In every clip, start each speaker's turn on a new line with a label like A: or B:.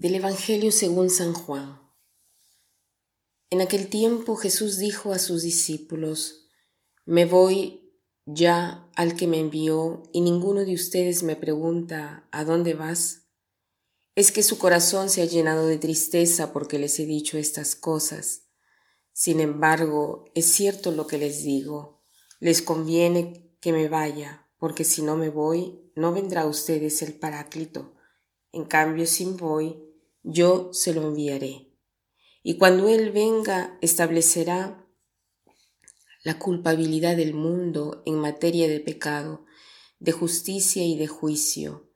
A: Del Evangelio según San Juan. En aquel tiempo Jesús dijo a sus discípulos, Me voy ya al que me envió y ninguno de ustedes me pregunta, ¿a dónde vas? Es que su corazón se ha llenado de tristeza porque les he dicho estas cosas. Sin embargo, es cierto lo que les digo, les conviene que me vaya, porque si no me voy, no vendrá a ustedes el Paráclito. En cambio, si voy, yo se lo enviaré. Y cuando Él venga, establecerá la culpabilidad del mundo en materia de pecado, de justicia y de juicio,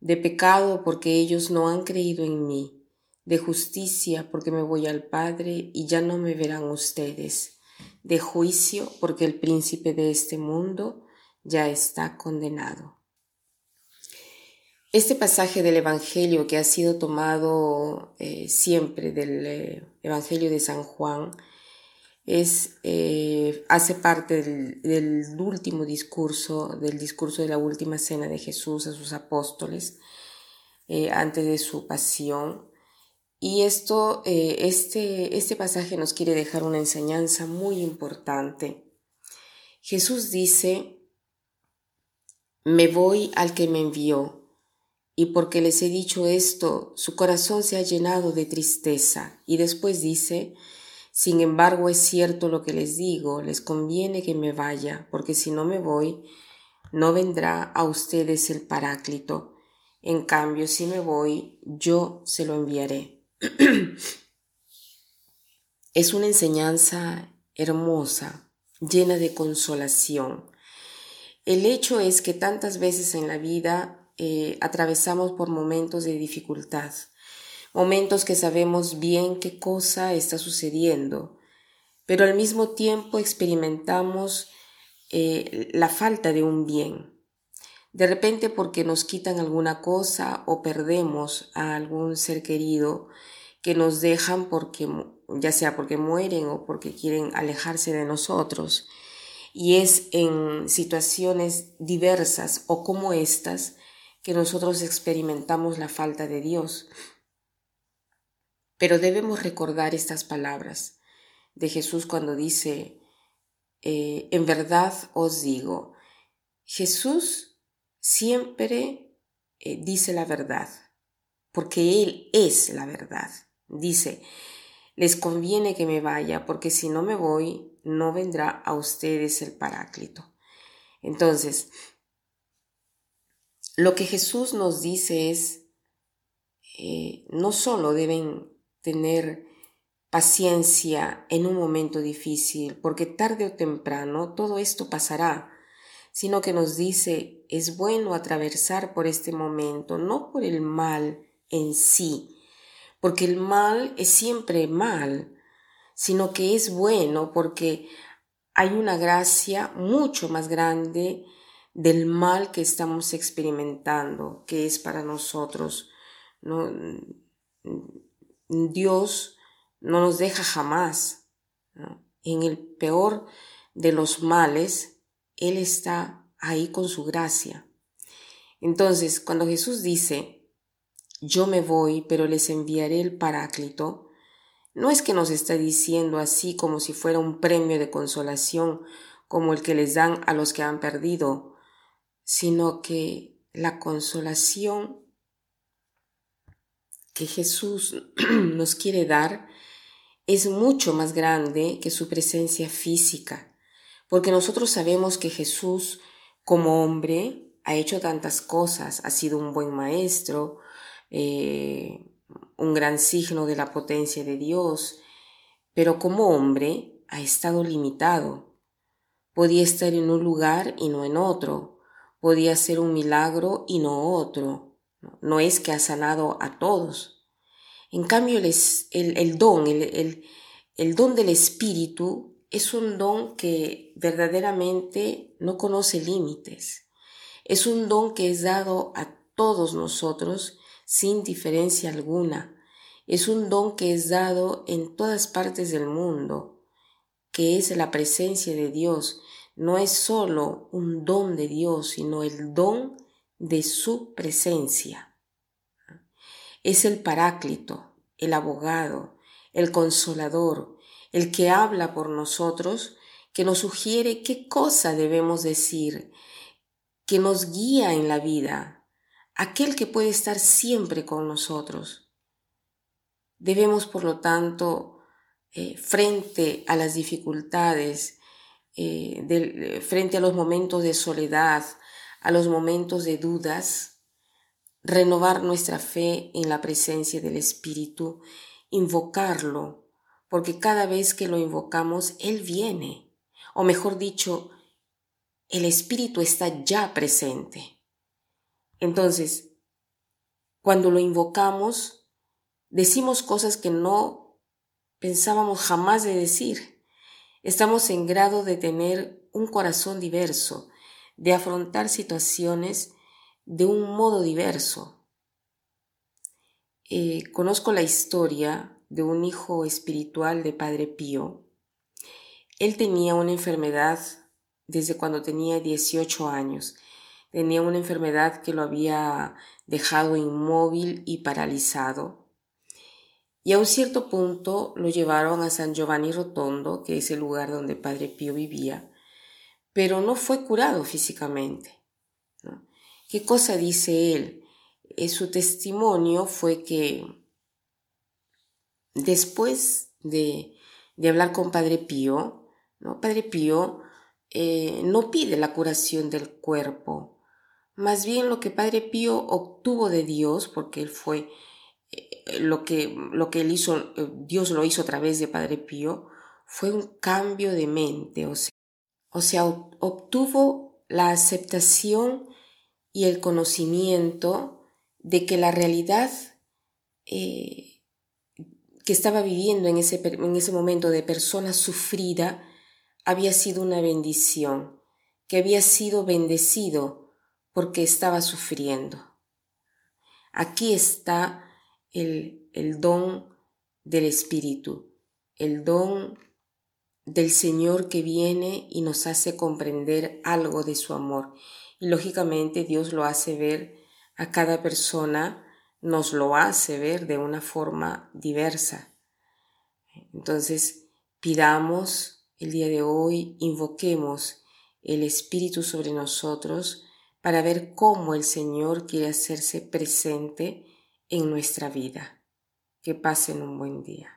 A: de pecado porque ellos no han creído en mí, de justicia porque me voy al Padre y ya no me verán ustedes, de juicio porque el príncipe de este mundo ya está condenado. Este pasaje del Evangelio que ha sido tomado eh, siempre del eh, Evangelio de San Juan es, eh, hace parte del, del, último discurso, del discurso de la última cena de Jesús a sus apóstoles antes de su pasión. Y esto, este, este pasaje nos quiere dejar una enseñanza muy importante. Jesús dice, me voy al que me envió y porque les he dicho esto, su corazón se ha llenado de tristeza. Y después dice, sin embargo es cierto lo que les digo, les conviene que me vaya, porque si no me voy, no vendrá a ustedes el Paráclito. En cambio, si me voy, yo se lo enviaré. es una enseñanza hermosa, llena de consolación. El hecho es que tantas veces en la vida eh, atravesamos por momentos de dificultad, momentos que sabemos bien qué cosa está sucediendo, pero al mismo tiempo experimentamos eh, la falta de un bien. De repente porque nos quitan alguna cosa o perdemos a algún ser querido que nos dejan porque ya sea porque mueren o porque quieren alejarse de nosotros. Y es en situaciones diversas o como estas que nosotros experimentamos la falta de Dios. Pero debemos recordar estas palabras de Jesús cuando dice, eh, en verdad os digo, Jesús siempre eh, dice la verdad, porque Él es la verdad. Dice, les conviene que me vaya, porque si no me voy, no vendrá a ustedes el Paráclito. Entonces, lo que Jesús nos dice es, eh, no solo deben tener paciencia en un momento difícil, porque tarde o temprano todo esto pasará, sino que nos dice, es bueno atravesar por este momento, no por el mal en sí, porque el mal es siempre mal, sino que es bueno porque hay una gracia mucho más grande del mal que estamos experimentando, que es para nosotros. ¿no? Dios no nos deja jamás. En el peor de los males, Él está ahí con su gracia. Entonces, cuando Jesús dice, yo me voy, pero les enviaré el Paráclito, no es que nos está diciendo así como si fuera un premio de consolación, como el que les dan a los que han perdido, sino que la consolación que Jesús nos quiere dar es mucho más grande que su presencia física, porque nosotros sabemos que Jesús como hombre ha hecho tantas cosas, ha sido un buen maestro, eh, un gran signo de la potencia de Dios, pero como hombre ha estado limitado. Podía estar en un lugar y no en otro, podía ser un milagro y no otro. No es que ha sanado a todos. En cambio, el, don, el, el don del Espíritu es un don que verdaderamente no conoce límites. Es un don que es dado a todos nosotros sin diferencia alguna. Es un don que es dado en todas partes del mundo, que es la presencia de Dios, no es solo un don de Dios, sino el don de su presencia. es el paráclito, el abogado, el consolador, el que habla por nosotros, que nos sugiere qué cosa debemos decir, que nos guía en la vida, aquel que puede estar siempre con nosotros. Debemos, por lo tanto, eh, frente a las dificultades, eh, frente a los momentos de soledad, a los momentos de dudas, renovar nuestra fe en la presencia del Espíritu, invocarlo, porque cada vez que lo invocamos, Él viene, o mejor dicho, el Espíritu está ya presente. Entonces, cuando lo invocamos, decimos cosas que no pensábamos jamás de decir. Estamos en grado de tener un corazón diverso, de afrontar situaciones de un modo diverso. Eh, conozco la historia de un hijo espiritual de Padre Pío. Él tenía una enfermedad desde cuando tenía 18 años. Tenía una enfermedad que lo había dejado inmóvil y paralizado. Y a un cierto punto lo llevaron a San Giovanni Rotondo, que es el lugar donde Padre Pío vivía, pero no fue curado físicamente. ¿Qué cosa dice él? Eh, su testimonio fue que después de, de hablar con Padre Pío, ¿no? Padre Pío eh, no pide la curación del cuerpo, más bien lo que Padre Pío obtuvo de Dios, porque él fue lo que, lo que él hizo, eh, Dios lo hizo a través de Padre Pío, fue un cambio de mente, o sea, obtuvo la aceptación y el conocimiento de que la realidad que estaba viviendo en ese, en ese momento de persona sufrida había sido una bendición, que había sido bendecido porque estaba sufriendo. Aquí está el, don del Espíritu, el don del Señor que viene y nos hace comprender algo de su amor. Y lógicamente Dios lo hace ver a cada persona, nos lo hace ver de una forma diversa. Entonces, pidamos el día de hoy invoquemos el Espíritu sobre nosotros para ver cómo el Señor quiere hacerse presente en nuestra vida. Que pasen un buen día.